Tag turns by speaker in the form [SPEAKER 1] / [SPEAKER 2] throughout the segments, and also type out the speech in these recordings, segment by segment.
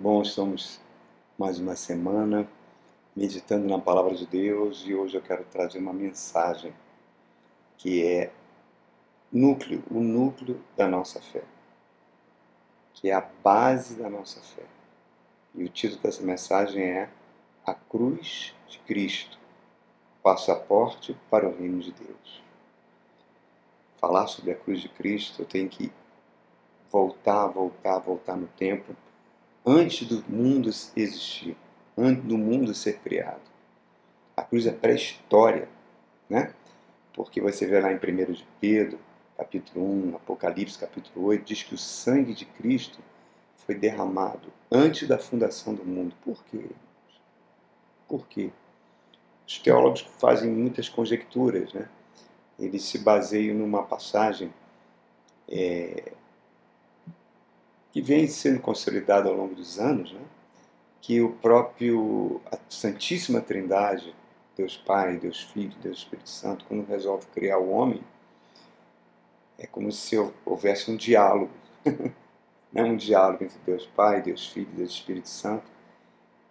[SPEAKER 1] Bom, estamos mais uma semana meditando na palavra de Deus e hoje eu quero trazer uma mensagem que é núcleo, o núcleo da nossa fé, que é a base da nossa fé. E o título dessa mensagem é A Cruz de Cristo, passaporte para o reino de Deus. Falar sobre a cruz de Cristo, eu tenho que voltar, voltar, voltar no tempo antes do mundo existir, antes do mundo ser criado. A cruz é pré-história, né? Porque você vê lá em 1 de Pedro, capítulo 1, Apocalipse, capítulo 8, diz que o sangue de Cristo foi derramado antes da fundação do mundo. Por quê? Por quê? Os teólogos fazem muitas conjecturas, né? Eles se baseiam numa passagem é, que vem sendo consolidado ao longo dos anos, né? que o próprio a Santíssima Trindade, Deus Pai, Deus Filho, Deus Espírito Santo, quando resolve criar o homem, é como se houvesse um diálogo, né? um diálogo entre Deus Pai, Deus Filho, Deus Espírito Santo,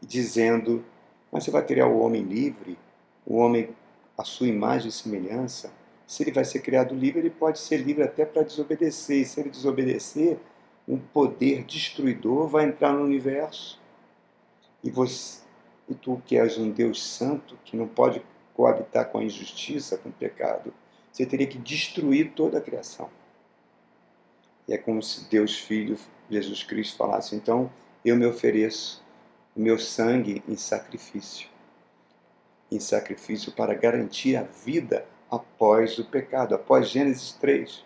[SPEAKER 1] dizendo: mas você vai criar o homem livre, o homem à sua imagem e semelhança. Se ele vai ser criado livre, ele pode ser livre até para desobedecer. E se ele desobedecer, um poder destruidor vai entrar no universo e você e tu que és um Deus santo que não pode coabitar com a injustiça, com o pecado, você teria que destruir toda a criação. E é como se Deus Filho, Jesus Cristo, falasse: então eu me ofereço o meu sangue em sacrifício em sacrifício para garantir a vida após o pecado, após Gênesis 3.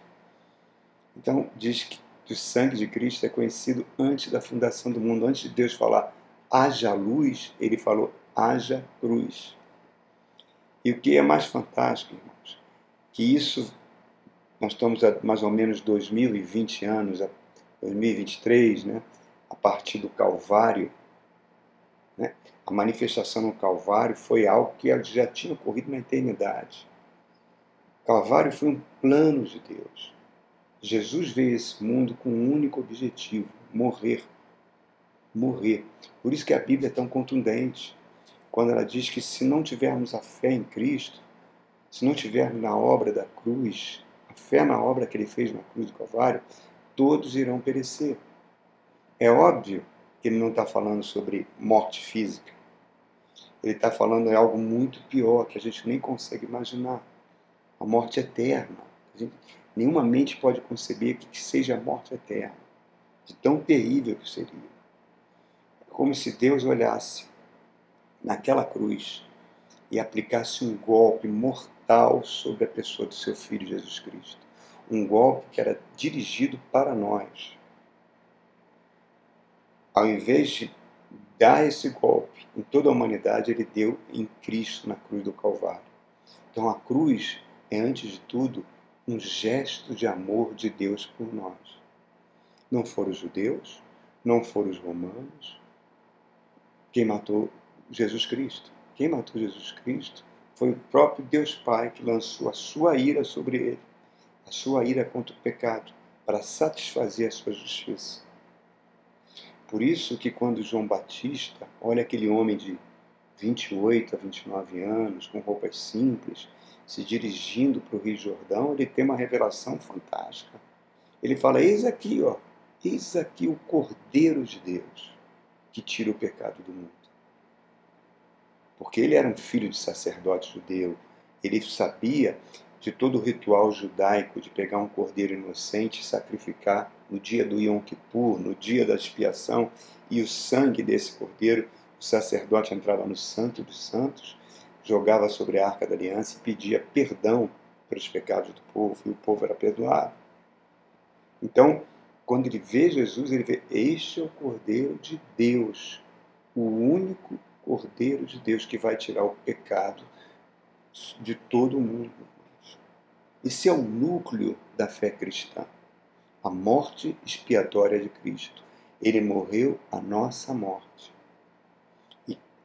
[SPEAKER 1] Então, diz que que o sangue de Cristo é conhecido antes da fundação do mundo, antes de Deus falar haja luz, ele falou haja cruz. E o que é mais fantástico, irmãos, que isso, nós estamos há mais ou menos 2020 anos, 2023, né, a partir do Calvário, né, a manifestação no Calvário foi algo que já tinha ocorrido na eternidade. O Calvário foi um plano de Deus. Jesus veio a esse mundo com um único objetivo: morrer. Morrer. Por isso que a Bíblia é tão contundente. Quando ela diz que se não tivermos a fé em Cristo, se não tivermos na obra da cruz, a fé na obra que ele fez na cruz do Calvário, todos irão perecer. É óbvio que ele não está falando sobre morte física. Ele está falando de algo muito pior que a gente nem consegue imaginar. A morte eterna. A gente, Nenhuma mente pode conceber que seja a morte eterna, de tão terrível que seria. É como se Deus olhasse naquela cruz e aplicasse um golpe mortal sobre a pessoa do seu Filho Jesus Cristo. Um golpe que era dirigido para nós. Ao invés de dar esse golpe em toda a humanidade, ele deu em Cristo na cruz do Calvário. Então a cruz é, antes de tudo, um gesto de amor de Deus por nós. Não foram os judeus, não foram os romanos. Quem matou Jesus Cristo? Quem matou Jesus Cristo foi o próprio Deus Pai que lançou a sua ira sobre ele, a sua ira contra o pecado, para satisfazer a sua justiça. Por isso que quando João Batista olha aquele homem de 28 a 29 anos, com roupas simples, se dirigindo para o Rio Jordão, ele tem uma revelação fantástica. Ele fala: Eis aqui, ó, eis aqui o Cordeiro de Deus que tira o pecado do mundo. Porque ele era um filho de sacerdote judeu, ele sabia de todo o ritual judaico de pegar um cordeiro inocente e sacrificar no dia do Yom Kippur, no dia da expiação, e o sangue desse cordeiro, o sacerdote entrava no Santo dos Santos jogava sobre a arca da aliança e pedia perdão pelos pecados do povo, e o povo era perdoado. Então, quando ele vê Jesus, ele vê: Este é o Cordeiro de Deus, o único Cordeiro de Deus que vai tirar o pecado de todo o mundo. Esse é o núcleo da fé cristã, a morte expiatória de Cristo. Ele morreu a nossa morte.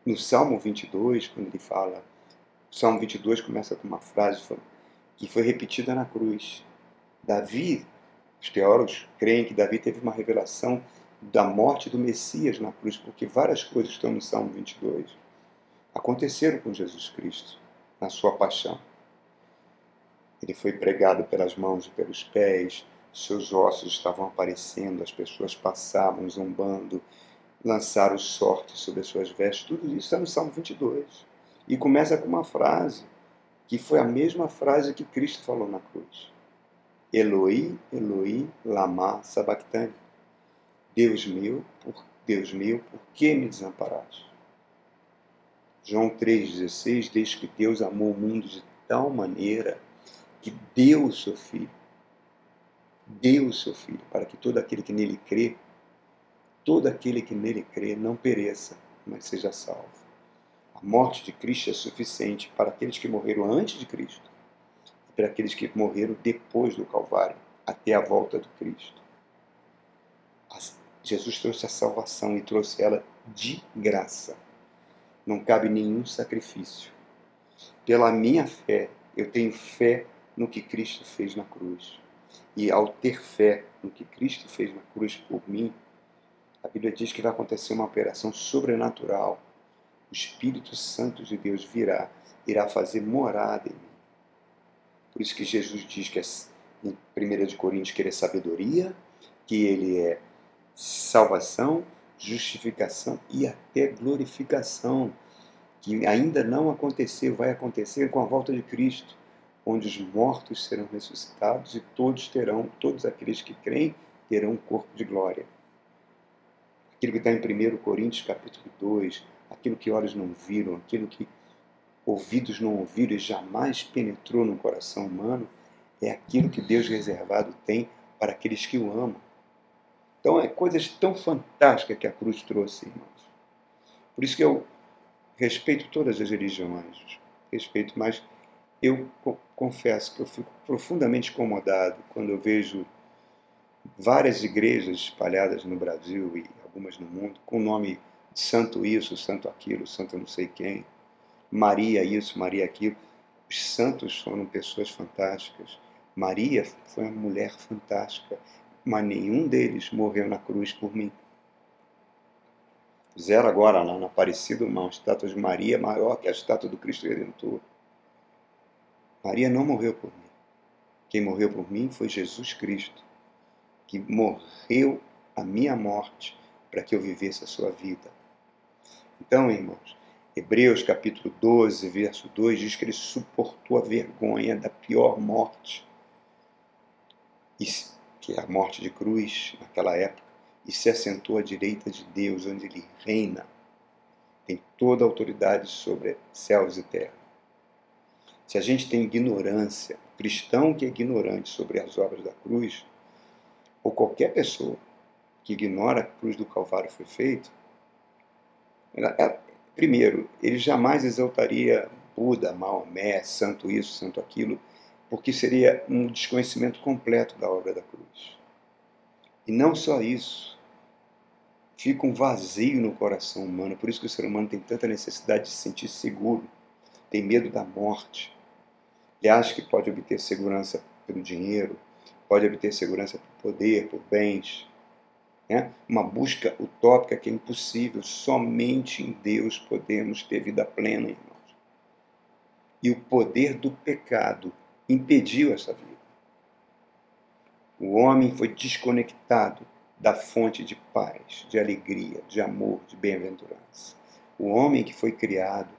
[SPEAKER 1] No Salmo 22, quando ele fala, o Salmo 22 começa com uma frase que foi repetida na cruz. Davi, os teólogos creem que Davi teve uma revelação da morte do Messias na cruz, porque várias coisas estão no Salmo 22 aconteceram com Jesus Cristo na sua paixão. Ele foi pregado pelas mãos e pelos pés, seus ossos estavam aparecendo, as pessoas passavam zombando, lançaram sorte sobre as suas vestes, tudo isso está no Salmo 22. E começa com uma frase, que foi a mesma frase que Cristo falou na cruz. Eloi, Eloi, lama sabachthani. Deus meu, por Deus meu, por que me desamparaste? João 3,16 diz que Deus amou o mundo de tal maneira que deu o seu Filho. Deu o seu Filho, para que todo aquele que nele crê, todo aquele que nele crê não pereça, mas seja salvo. A morte de Cristo é suficiente para aqueles que morreram antes de Cristo e para aqueles que morreram depois do Calvário, até a volta do Cristo. Jesus trouxe a salvação e trouxe ela de graça não cabe nenhum sacrifício. Pela minha fé, eu tenho fé no que Cristo fez na cruz. E ao ter fé no que Cristo fez na cruz por mim, Bíblia diz que vai acontecer uma operação sobrenatural. O Espírito Santo de Deus virá, irá fazer morada em mim. Por isso que Jesus diz que é, em 1 Coríntios que ele é sabedoria, que ele é salvação justificação e até glorificação, que ainda não aconteceu, vai acontecer com a volta de Cristo, onde os mortos serão ressuscitados e todos terão, todos aqueles que creem, terão um corpo de glória. Aquilo que está em 1 Coríntios capítulo 2, aquilo que olhos não viram, aquilo que ouvidos não ouviram e jamais penetrou no coração humano, é aquilo que Deus reservado tem para aqueles que o amam. Então, é coisas tão fantásticas que a cruz trouxe, irmãos. Por isso que eu respeito todas as religiões, respeito, mas eu confesso que eu fico profundamente incomodado quando eu vejo várias igrejas espalhadas no Brasil e algumas no mundo com o nome santo isso, santo aquilo, santo não sei quem, Maria isso, Maria aquilo. Os santos foram pessoas fantásticas. Maria foi uma mulher fantástica mas nenhum deles morreu na cruz por mim. Fizeram agora lá na Aparecida uma estátua de Maria maior que a estátua do Cristo Redentor. Maria não morreu por mim. Quem morreu por mim foi Jesus Cristo, que morreu a minha morte para que eu vivesse a sua vida. Então, irmãos, Hebreus capítulo 12, verso 2 diz que ele suportou a vergonha da pior morte. Que é a morte de cruz naquela época, e se assentou à direita de Deus, onde ele reina, tem toda a autoridade sobre céus e terra. Se a gente tem ignorância, cristão que é ignorante sobre as obras da cruz, ou qualquer pessoa que ignora que a cruz do Calvário foi feita, é, primeiro, ele jamais exaltaria Buda, Maomé, santo isso, santo aquilo, porque seria um desconhecimento completo da obra da cruz. E não só isso, fica um vazio no coração humano, por isso que o ser humano tem tanta necessidade de se sentir seguro, tem medo da morte, e acha que pode obter segurança pelo dinheiro, pode obter segurança por poder, por bens. Né? Uma busca utópica que é impossível, somente em Deus podemos ter vida plena, irmãos. E o poder do pecado impediu essa vida. O homem foi desconectado da fonte de paz, de alegria, de amor, de bem-aventurança. O homem que foi criado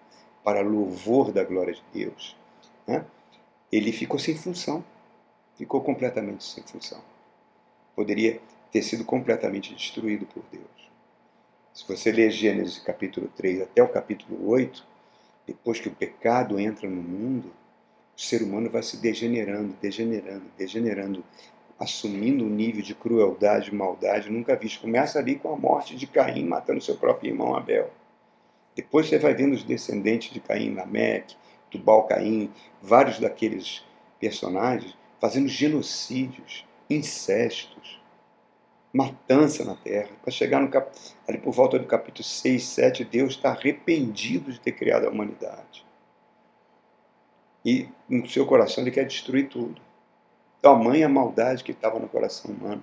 [SPEAKER 1] para louvor da glória de Deus, né? ele ficou sem função, ficou completamente sem função. Poderia ter sido completamente destruído por Deus. Se você ler Gênesis capítulo 3 até o capítulo 8, depois que o pecado entra no mundo, o ser humano vai se degenerando, degenerando, degenerando, assumindo um nível de crueldade, maldade nunca visto. Começa ali com a morte de Caim matando seu próprio irmão Abel. Depois você vai vendo os descendentes de Caim, Lameque, Tubal Caim, vários daqueles personagens fazendo genocídios, incestos, matança na terra. Para chegar no cap... ali por volta do capítulo 6, 7, Deus está arrependido de ter criado a humanidade e no seu coração ele quer destruir tudo. Tamanha maldade que estava no coração humano.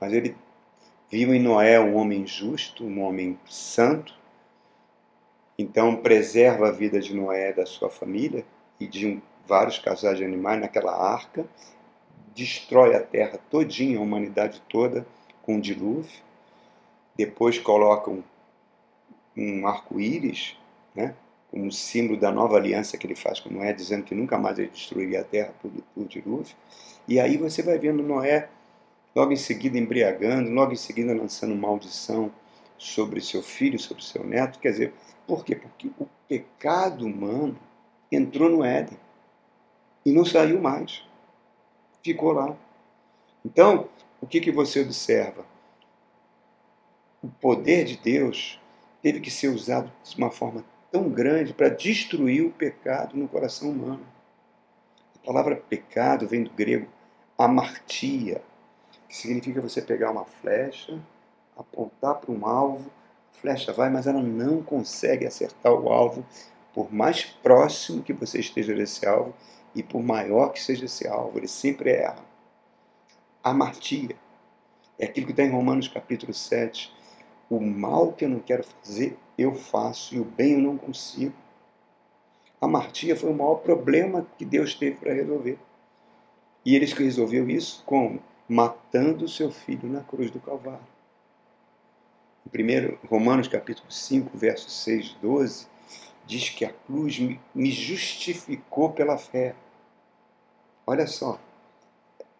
[SPEAKER 1] Mas ele Viu em Noé um homem justo, um homem santo, então preserva a vida de Noé, da sua família e de vários casais de animais naquela arca, destrói a terra todinha, a humanidade toda, com um dilúvio. Depois coloca um, um arco-íris, né, como símbolo da nova aliança que ele faz com Noé, dizendo que nunca mais ele destruiria a terra por, por dilúvio. E aí você vai vendo Noé logo em seguida embriagando, logo em seguida lançando maldição sobre seu filho, sobre seu neto. Quer dizer, por quê? Porque o pecado humano entrou no Éden e não saiu mais. Ficou lá. Então, o que, que você observa? O poder de Deus teve que ser usado de uma forma tão grande para destruir o pecado no coração humano. A palavra pecado vem do grego amartia, que significa você pegar uma flecha, apontar para um alvo, a flecha vai, mas ela não consegue acertar o alvo, por mais próximo que você esteja desse alvo e por maior que seja esse alvo, ele sempre erra. Amartia é aquilo que está em Romanos capítulo 7. O mal que eu não quero fazer, eu faço, e o bem eu não consigo. A martia foi o maior problema que Deus teve para resolver. E ele resolveu isso como? Matando o seu filho na cruz do Calvário. Em primeiro, Romanos capítulo 5, versos 6 12, diz que a cruz me justificou pela fé. Olha só,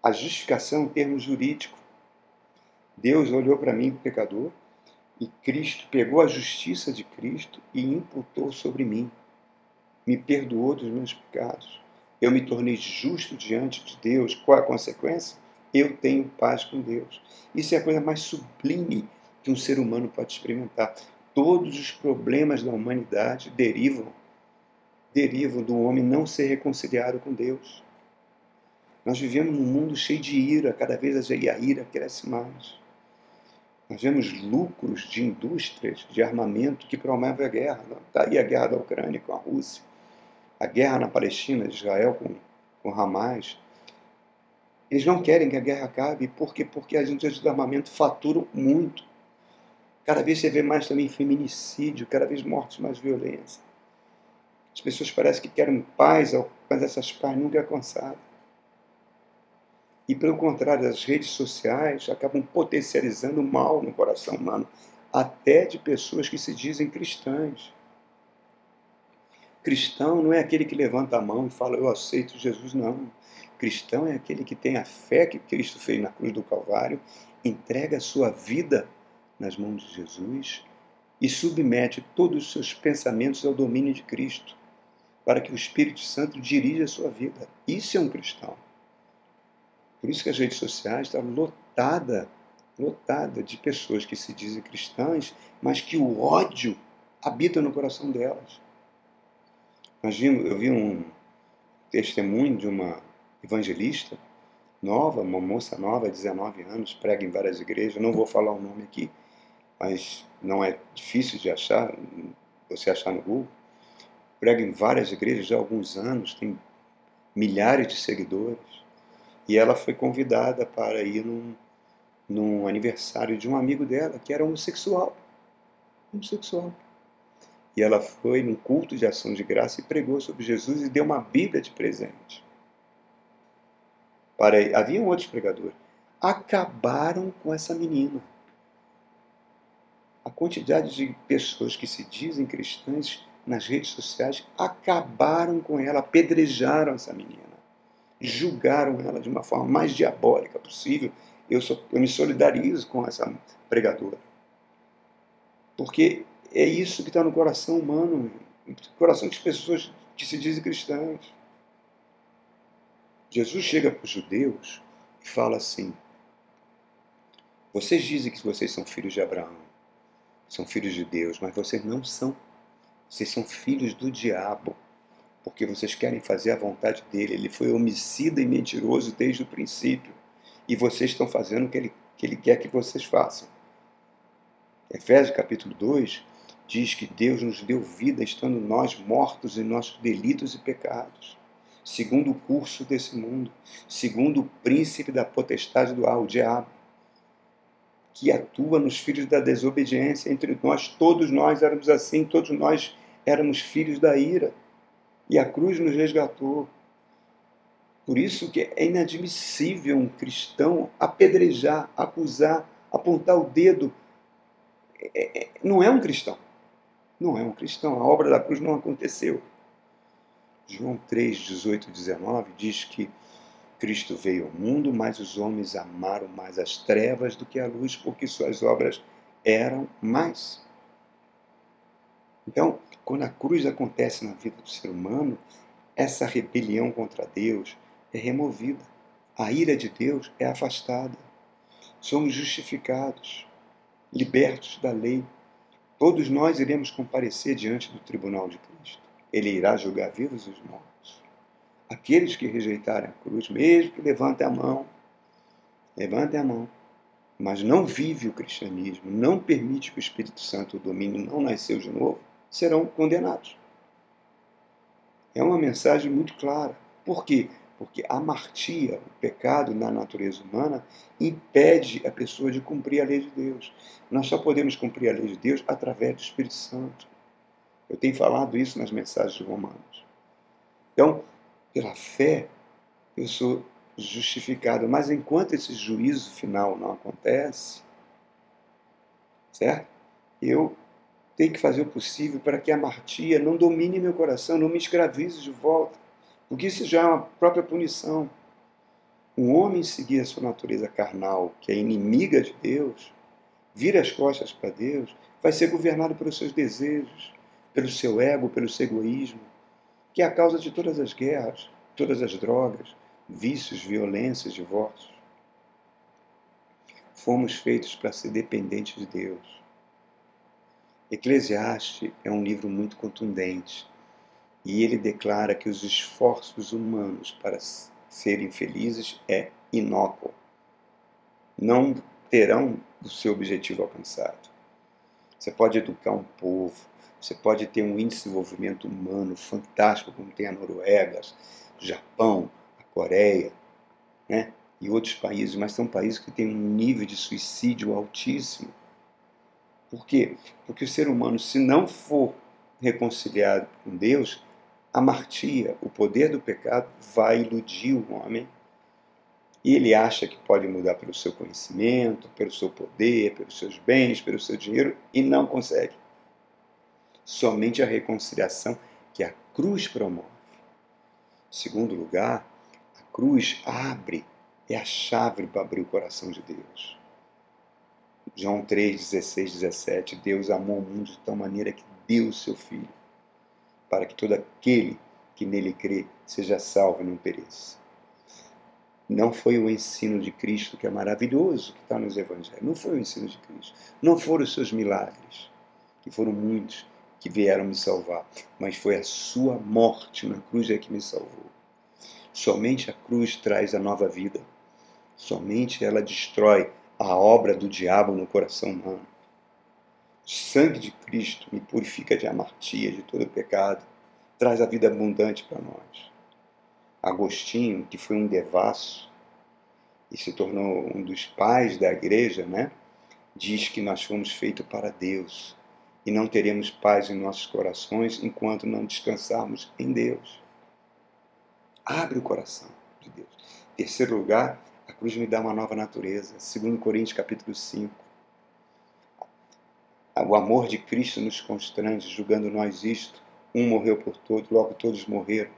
[SPEAKER 1] a justificação em termos jurídicos. Deus olhou para mim, pecador, e Cristo pegou a justiça de Cristo e imputou sobre mim. Me perdoou dos meus pecados eu me tornei justo diante de Deus. Qual a consequência? Eu tenho paz com Deus. Isso é a coisa mais sublime que um ser humano pode experimentar. Todos os problemas da humanidade derivam derivam do homem não ser reconciliado com Deus. Nós vivemos num mundo cheio de ira, cada vez a ira cresce mais. Nós vemos lucros de indústrias de armamento que promovem a guerra. Está aí a guerra da Ucrânia com a Rússia a guerra na Palestina, de Israel com, com Hamas, eles não querem que a guerra acabe, por quê? Porque as indústrias de armamento faturam muito. Cada vez você vê mais também feminicídio, cada vez mortes mais violência. As pessoas parecem que querem paz, mas essas paz nunca é alcançada. E pelo contrário, as redes sociais acabam potencializando o mal no coração humano, até de pessoas que se dizem cristãs. Cristão não é aquele que levanta a mão e fala, eu aceito Jesus, não. Cristão é aquele que tem a fé que Cristo fez na cruz do Calvário, entrega a sua vida nas mãos de Jesus e submete todos os seus pensamentos ao domínio de Cristo, para que o Espírito Santo dirija a sua vida. Isso é um cristão. Por isso que as redes sociais estão lotada, lotada de pessoas que se dizem cristãs, mas que o ódio habita no coração delas. Vimos, eu vi um testemunho de uma evangelista nova, uma moça nova, 19 anos, prega em várias igrejas. Não vou falar o nome aqui, mas não é difícil de achar, você achar no Google. Prega em várias igrejas já há alguns anos, tem milhares de seguidores. E ela foi convidada para ir num, num aniversário de um amigo dela que era homossexual. Homossexual. E ela foi num culto de ação de graça e pregou sobre Jesus e deu uma Bíblia de presente. Para havia outros pregadores. Acabaram com essa menina. A quantidade de pessoas que se dizem cristãs nas redes sociais acabaram com ela, apedrejaram essa menina, julgaram ela de uma forma mais diabólica possível. Eu, sou, eu me solidarizo com essa pregadora. Porque é isso que está no coração humano, no coração das pessoas que se dizem cristãs. Jesus chega para os judeus e fala assim: Vocês dizem que vocês são filhos de Abraão, são filhos de Deus, mas vocês não são. Vocês são filhos do diabo, porque vocês querem fazer a vontade dele. Ele foi homicida e mentiroso desde o princípio, e vocês estão fazendo o que ele, que ele quer que vocês façam. Efésios capítulo 2 diz que Deus nos deu vida estando nós mortos em nossos delitos e pecados, segundo o curso desse mundo, segundo o príncipe da potestade do ar, o diabo, que atua nos filhos da desobediência. Entre nós, todos nós éramos assim, todos nós éramos filhos da ira. E a cruz nos resgatou. Por isso que é inadmissível um cristão apedrejar, acusar, apontar o dedo. É, é, não é um cristão. Não é um cristão. A obra da cruz não aconteceu. João 3, 18 e 19 diz que Cristo veio ao mundo, mas os homens amaram mais as trevas do que a luz, porque suas obras eram mais. Então, quando a cruz acontece na vida do ser humano, essa rebelião contra Deus é removida. A ira de Deus é afastada. Somos justificados, libertos da lei. Todos nós iremos comparecer diante do tribunal de Cristo. Ele irá julgar vivos os mortos aqueles que rejeitarem a cruz, mesmo que levantem a mão, levantem a mão, mas não vive o cristianismo, não permite que o Espírito Santo domine, não nasceu de novo, serão condenados. É uma mensagem muito clara. Por quê? Porque a martia, o pecado na natureza humana, impede a pessoa de cumprir a lei de Deus. Nós só podemos cumprir a lei de Deus através do Espírito Santo. Eu tenho falado isso nas mensagens de Romanos. Então, pela fé, eu sou justificado. Mas enquanto esse juízo final não acontece, certo? Eu tenho que fazer o possível para que a martia não domine meu coração, não me escravize de volta. Porque isso já é uma própria punição. Um homem seguir a sua natureza carnal, que é inimiga de Deus, vira as costas para Deus, vai ser governado pelos seus desejos, pelo seu ego, pelo seu egoísmo que é a causa de todas as guerras, todas as drogas, vícios, violências, divórcios. Fomos feitos para ser dependentes de Deus. Eclesiastes é um livro muito contundente e ele declara que os esforços humanos para serem felizes é inócuo. Não terão o seu objetivo alcançado. Você pode educar um povo, você pode ter um índice de desenvolvimento humano fantástico, como tem a Noruega, o Japão, a Coreia, né? e outros países, mas são países que têm um nível de suicídio altíssimo. Por quê? Porque o ser humano, se não for reconciliado com Deus, a martia, o poder do pecado, vai iludir o homem e ele acha que pode mudar pelo seu conhecimento, pelo seu poder, pelos seus bens, pelo seu dinheiro e não consegue somente a reconciliação que a cruz promove. Segundo lugar, a cruz abre, é a chave para abrir o coração de Deus. João 3, 16, 17, Deus amou o mundo de tal maneira que deu o seu Filho, para que todo aquele que nele crê seja salvo e não pereça. Não foi o ensino de Cristo que é maravilhoso que está nos evangelhos. Não foi o ensino de Cristo. Não foram os seus milagres, que foram muitos, que vieram me salvar, mas foi a sua morte na cruz é que me salvou. Somente a cruz traz a nova vida. Somente ela destrói a obra do diabo no coração humano. O sangue de Cristo me purifica de amartia, de todo pecado, traz a vida abundante para nós. Agostinho, que foi um devasso e se tornou um dos pais da igreja, né? diz que nós fomos feitos para Deus e não teremos paz em nossos corações enquanto não descansarmos em Deus. Abre o coração de Deus. Terceiro lugar, cruz me dá uma nova natureza. 2 Coríntios capítulo 5. O amor de Cristo nos constrange, julgando nós isto. Um morreu por todos, logo todos morreram.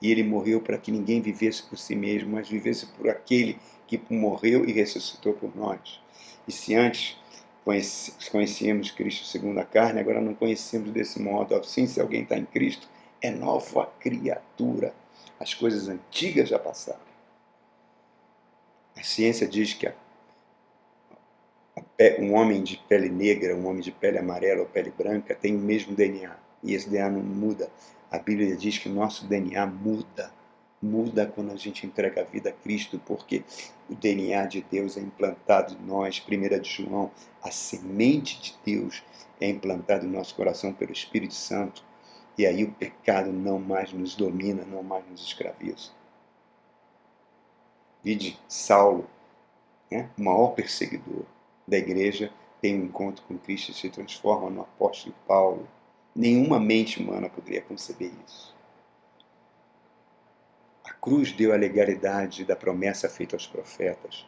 [SPEAKER 1] E ele morreu para que ninguém vivesse por si mesmo, mas vivesse por aquele que morreu e ressuscitou por nós. E se antes conhecíamos Cristo segundo a carne, agora não conhecemos desse modo. Assim, se alguém está em Cristo, é nova criatura. As coisas antigas já passaram. A ciência diz que a, a, um homem de pele negra, um homem de pele amarela ou pele branca tem o mesmo DNA. E esse DNA não muda. A Bíblia diz que o nosso DNA muda muda quando a gente entrega a vida a Cristo, porque o DNA de Deus é implantado em nós. 1 de João, a semente de Deus é implantada em nosso coração pelo Espírito Santo. E aí o pecado não mais nos domina, não mais nos escraviza. Vide Saulo, né? o maior perseguidor. da igreja tem um encontro com Cristo e se transforma no apóstolo Paulo. Nenhuma mente humana poderia conceber isso. A cruz deu a legalidade da promessa feita aos profetas.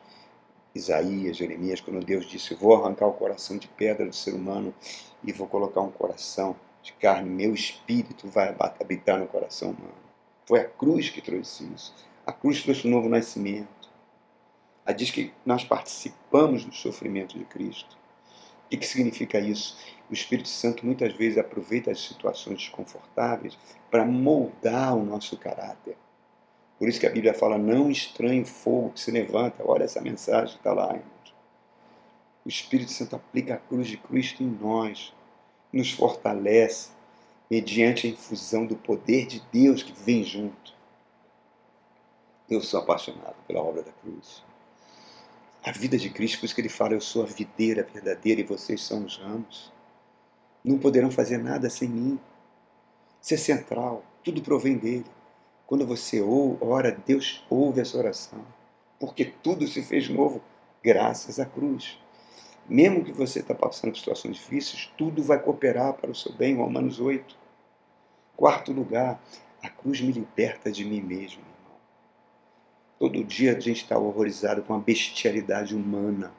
[SPEAKER 1] Isaías, Jeremias, quando Deus disse: Vou arrancar o coração de pedra do ser humano e vou colocar um coração de carne, meu espírito vai habitar no coração humano. Foi a cruz que trouxe isso. A cruz trouxe um novo nascimento. Ela diz que nós participamos do sofrimento de Cristo. O que, que significa isso? O Espírito Santo muitas vezes aproveita as situações desconfortáveis para moldar o nosso caráter. Por isso que a Bíblia fala: não estranhe o fogo que se levanta. Olha essa mensagem, está lá, irmãos. O Espírito Santo aplica a cruz de Cristo em nós, nos fortalece, mediante a infusão do poder de Deus que vem junto. Eu sou apaixonado pela obra da cruz. A vida de Cristo, por isso que ele fala: Eu sou a videira verdadeira e vocês são os ramos. Não poderão fazer nada sem mim. Isso é central, tudo provém dele. Quando você ora, Deus ouve essa oração, porque tudo se fez novo graças à cruz. Mesmo que você está passando por situações difíceis, tudo vai cooperar para o seu bem. Romanos 8. Quarto lugar, a cruz me liberta de mim mesmo. Todo dia a gente está horrorizado com a bestialidade humana.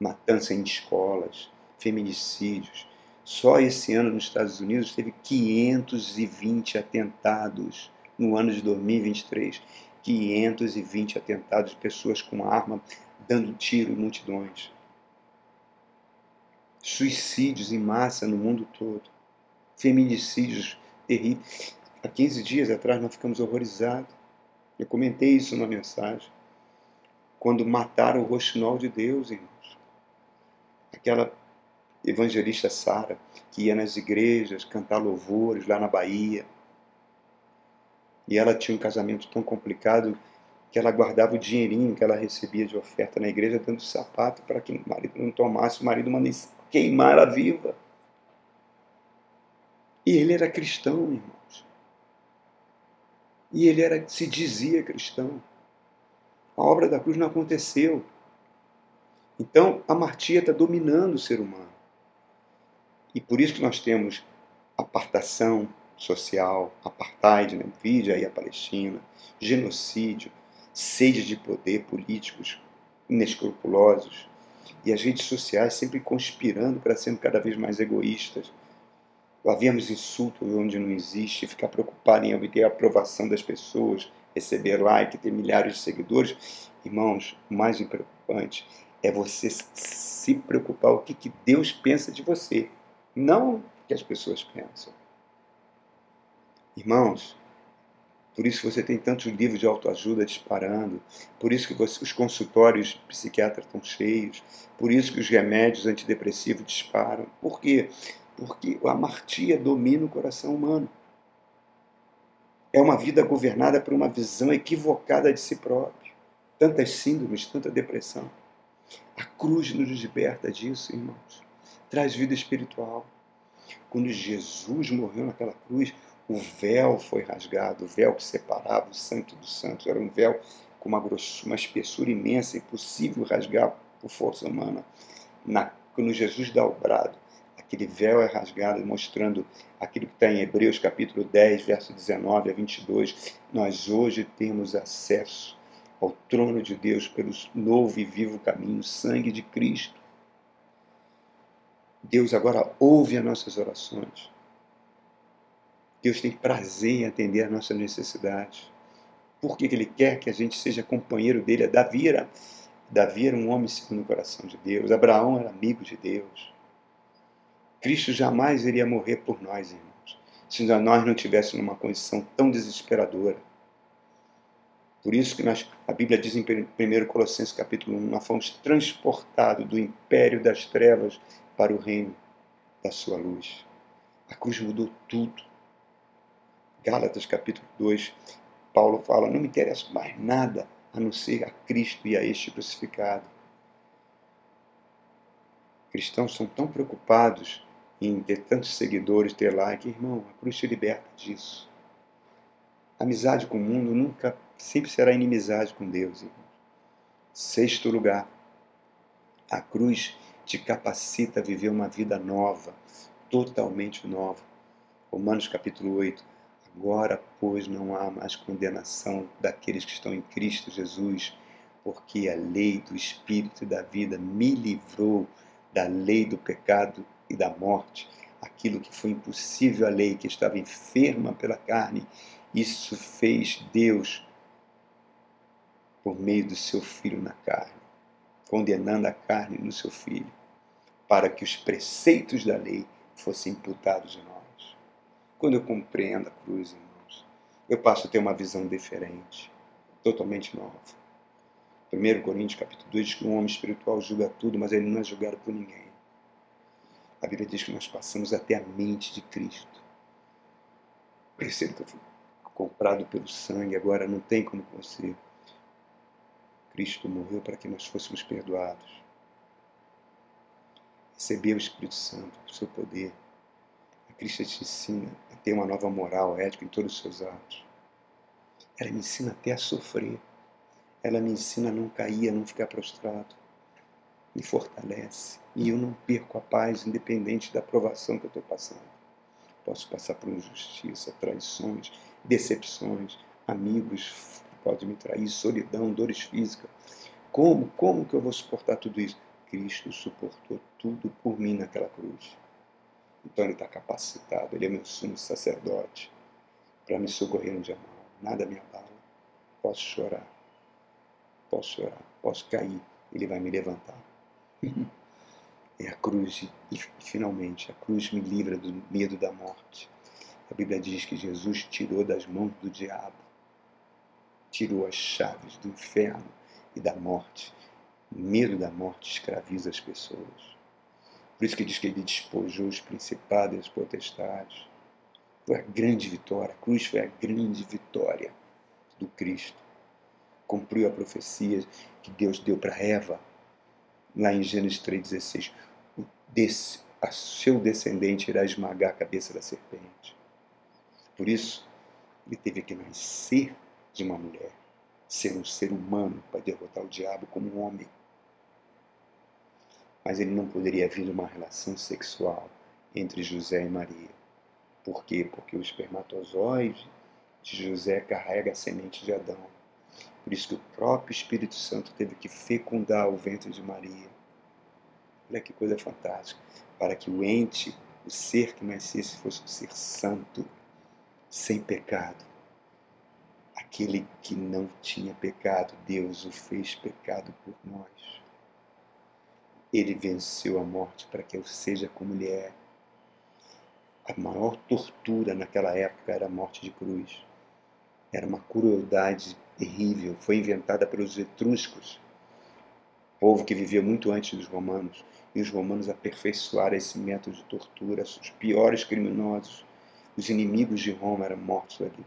[SPEAKER 1] Matança em escolas, feminicídios. Só esse ano nos Estados Unidos teve 520 atentados no ano de 2023. 520 atentados de pessoas com arma dando tiro em multidões. Suicídios em massa no mundo todo. Feminicídios terríveis. Há 15 dias atrás nós ficamos horrorizados eu comentei isso na mensagem. Quando mataram o roxinol de Deus, irmãos. Aquela evangelista Sara, que ia nas igrejas cantar louvores lá na Bahia. E ela tinha um casamento tão complicado que ela guardava o dinheirinho que ela recebia de oferta na igreja dando sapato para que o marido não tomasse, o marido mandasse queimar ela viva. E ele era cristão, irmão. E ele era, se dizia cristão. A obra da cruz não aconteceu. Então, a martia está dominando o ser humano. E por isso que nós temos apartação social, apartheid, né? vide aí a Palestina, genocídio, sede de poder, políticos inescrupulosos, e as redes sociais sempre conspirando para serem cada vez mais egoístas, Havíamos insulto onde não existe, ficar preocupado em obter a aprovação das pessoas, receber like, ter milhares de seguidores. Irmãos, o mais preocupante é você se preocupar o que, que Deus pensa de você, não o que as pessoas pensam. Irmãos, por isso você tem tantos livros de autoajuda disparando, por isso que você, os consultórios psiquiatras estão cheios, por isso que os remédios antidepressivos disparam. Por quê? Porque a amartia domina o coração humano. É uma vida governada por uma visão equivocada de si próprio. Tantas síndromes, tanta depressão. A cruz nos liberta disso, irmãos. Traz vida espiritual. Quando Jesus morreu naquela cruz, o véu foi rasgado, o véu que separava o santo do santo. Era um véu com uma, grossura, uma espessura imensa, impossível rasgar por força humana. Na, quando Jesus dá o brado, aquele véu é rasgado, mostrando aquilo que está em Hebreus capítulo 10, verso 19 a 22. Nós hoje temos acesso ao trono de Deus pelo novo e vivo caminho, sangue de Cristo. Deus agora ouve as nossas orações. Deus tem prazer em atender as nossas necessidades. Por que Ele quer que a gente seja companheiro dele? Davi era, Davi era um homem segundo o coração de Deus. Abraão era amigo de Deus. Cristo jamais iria morrer por nós, irmãos, se nós não tivéssemos uma condição tão desesperadora. Por isso que nós, a Bíblia diz em 1 Colossenses capítulo 1, nós fomos transportados do império das trevas para o reino da sua luz. A cruz mudou tudo. Gálatas capítulo 2, Paulo fala, não me interessa mais nada a não ser a Cristo e a este crucificado. Cristãos são tão preocupados em ter tantos seguidores, ter like. Irmão, a cruz te liberta disso. Amizade com o mundo nunca, sempre será inimizade com Deus. Irmão. Sexto lugar, A cruz te capacita a viver uma vida nova, totalmente nova. Romanos capítulo 8. Agora, pois, não há mais condenação daqueles que estão em Cristo Jesus, porque a lei do Espírito e da vida me livrou da lei do pecado e da morte. Aquilo que foi impossível à lei, que estava enferma pela carne, isso fez Deus por meio do seu filho na carne, condenando a carne no seu filho, para que os preceitos da lei fossem imputados em nós. Quando eu compreendo a cruz, irmãos, eu passo a ter uma visão diferente, totalmente nova. 1 Coríntios capítulo 2 diz que um homem espiritual julga tudo, mas ele não é julgado por ninguém. A Bíblia diz que nós passamos até a mente de Cristo. Percebo que eu fui comprado pelo sangue, agora não tem como você Cristo morreu para que nós fôssemos perdoados. Receber o Espírito Santo, o seu poder. A Cristo te ensina a ter uma nova moral, ética em todos os seus atos. Ela me ensina até a sofrer. Ela me ensina a não cair, a não ficar prostrado. Me fortalece. E eu não perco a paz, independente da provação que eu estou passando. Posso passar por injustiça, traições, decepções, amigos pode me trair, solidão, dores físicas. Como, como que eu vou suportar tudo isso? Cristo suportou tudo por mim naquela cruz. Então ele está capacitado, ele é meu sumo sacerdote para me socorrer no dia mal. Nada me abala. Posso chorar, posso chorar, posso cair, ele vai me levantar. é a cruz e, finalmente a cruz me livra do medo da morte. A Bíblia diz que Jesus tirou das mãos do diabo tirou as chaves do inferno e da morte. O medo da morte escraviza as pessoas. Por isso que diz que ele despojou os principados e as potestades. Foi a grande vitória. A cruz foi a grande vitória do Cristo. Cumpriu a profecia que Deus deu para Eva, lá em Gênesis 3,16. A seu descendente irá esmagar a cabeça da serpente. Por isso, ele teve que nascer de uma mulher, ser um ser humano para derrotar o diabo como um homem. Mas ele não poderia haver uma relação sexual entre José e Maria. Por quê? Porque o espermatozoide de José carrega a semente de Adão. Por isso que o próprio Espírito Santo teve que fecundar o ventre de Maria. Olha que coisa fantástica. Para que o ente, o ser que nascesse, fosse um ser santo, sem pecado aquele que não tinha pecado, Deus o fez pecado por nós. Ele venceu a morte para que eu seja como ele é. A maior tortura naquela época era a morte de cruz. Era uma crueldade terrível, foi inventada pelos etruscos, povo que vivia muito antes dos romanos. E os romanos aperfeiçoaram esse método de tortura. Os piores criminosos, os inimigos de Roma eram mortos ali.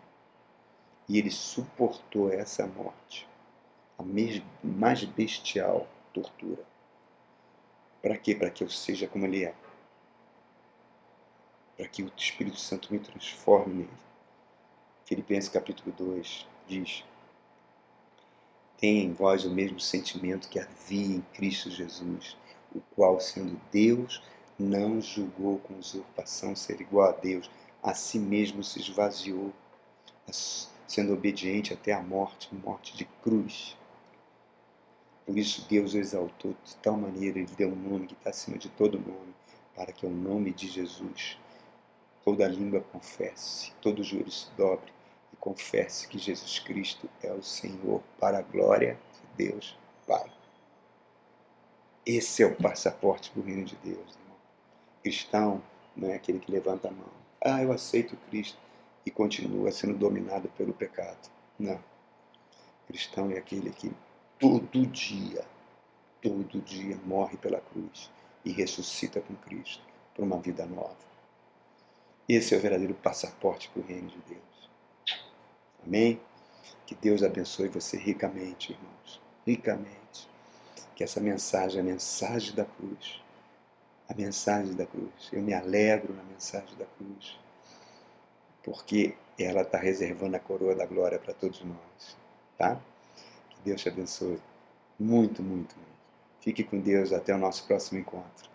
[SPEAKER 1] E ele suportou essa morte, a mais bestial tortura. Para quê? Para que eu seja como ele é. Para que o Espírito Santo me transforme nele. Filipenses capítulo 2 diz: Tenha em vós o mesmo sentimento que havia em Cristo Jesus, o qual, sendo Deus, não julgou com usurpação ser igual a Deus, a si mesmo se esvaziou, sendo obediente até a morte, morte de cruz. Por isso Deus o exaltou de tal maneira, Ele deu um nome que está acima de todo nome, para que o nome de Jesus toda língua confesse, todo joelho se dobre confesse que Jesus Cristo é o Senhor, para a glória de Deus Pai. Esse é o passaporte para o reino de Deus. Cristão não é aquele que levanta a mão. Ah, eu aceito Cristo e continua sendo dominado pelo pecado. Não. cristão é aquele que todo dia, todo dia morre pela cruz e ressuscita com Cristo para uma vida nova. Esse é o verdadeiro passaporte para o reino de Deus. Amém? Que Deus abençoe você ricamente, irmãos. Ricamente. Que essa mensagem, a mensagem da cruz, a mensagem da cruz, eu me alegro na mensagem da cruz porque ela está reservando a coroa da glória para todos nós, tá? Que Deus te abençoe muito, muito, muito. Fique com Deus. Até o nosso próximo encontro.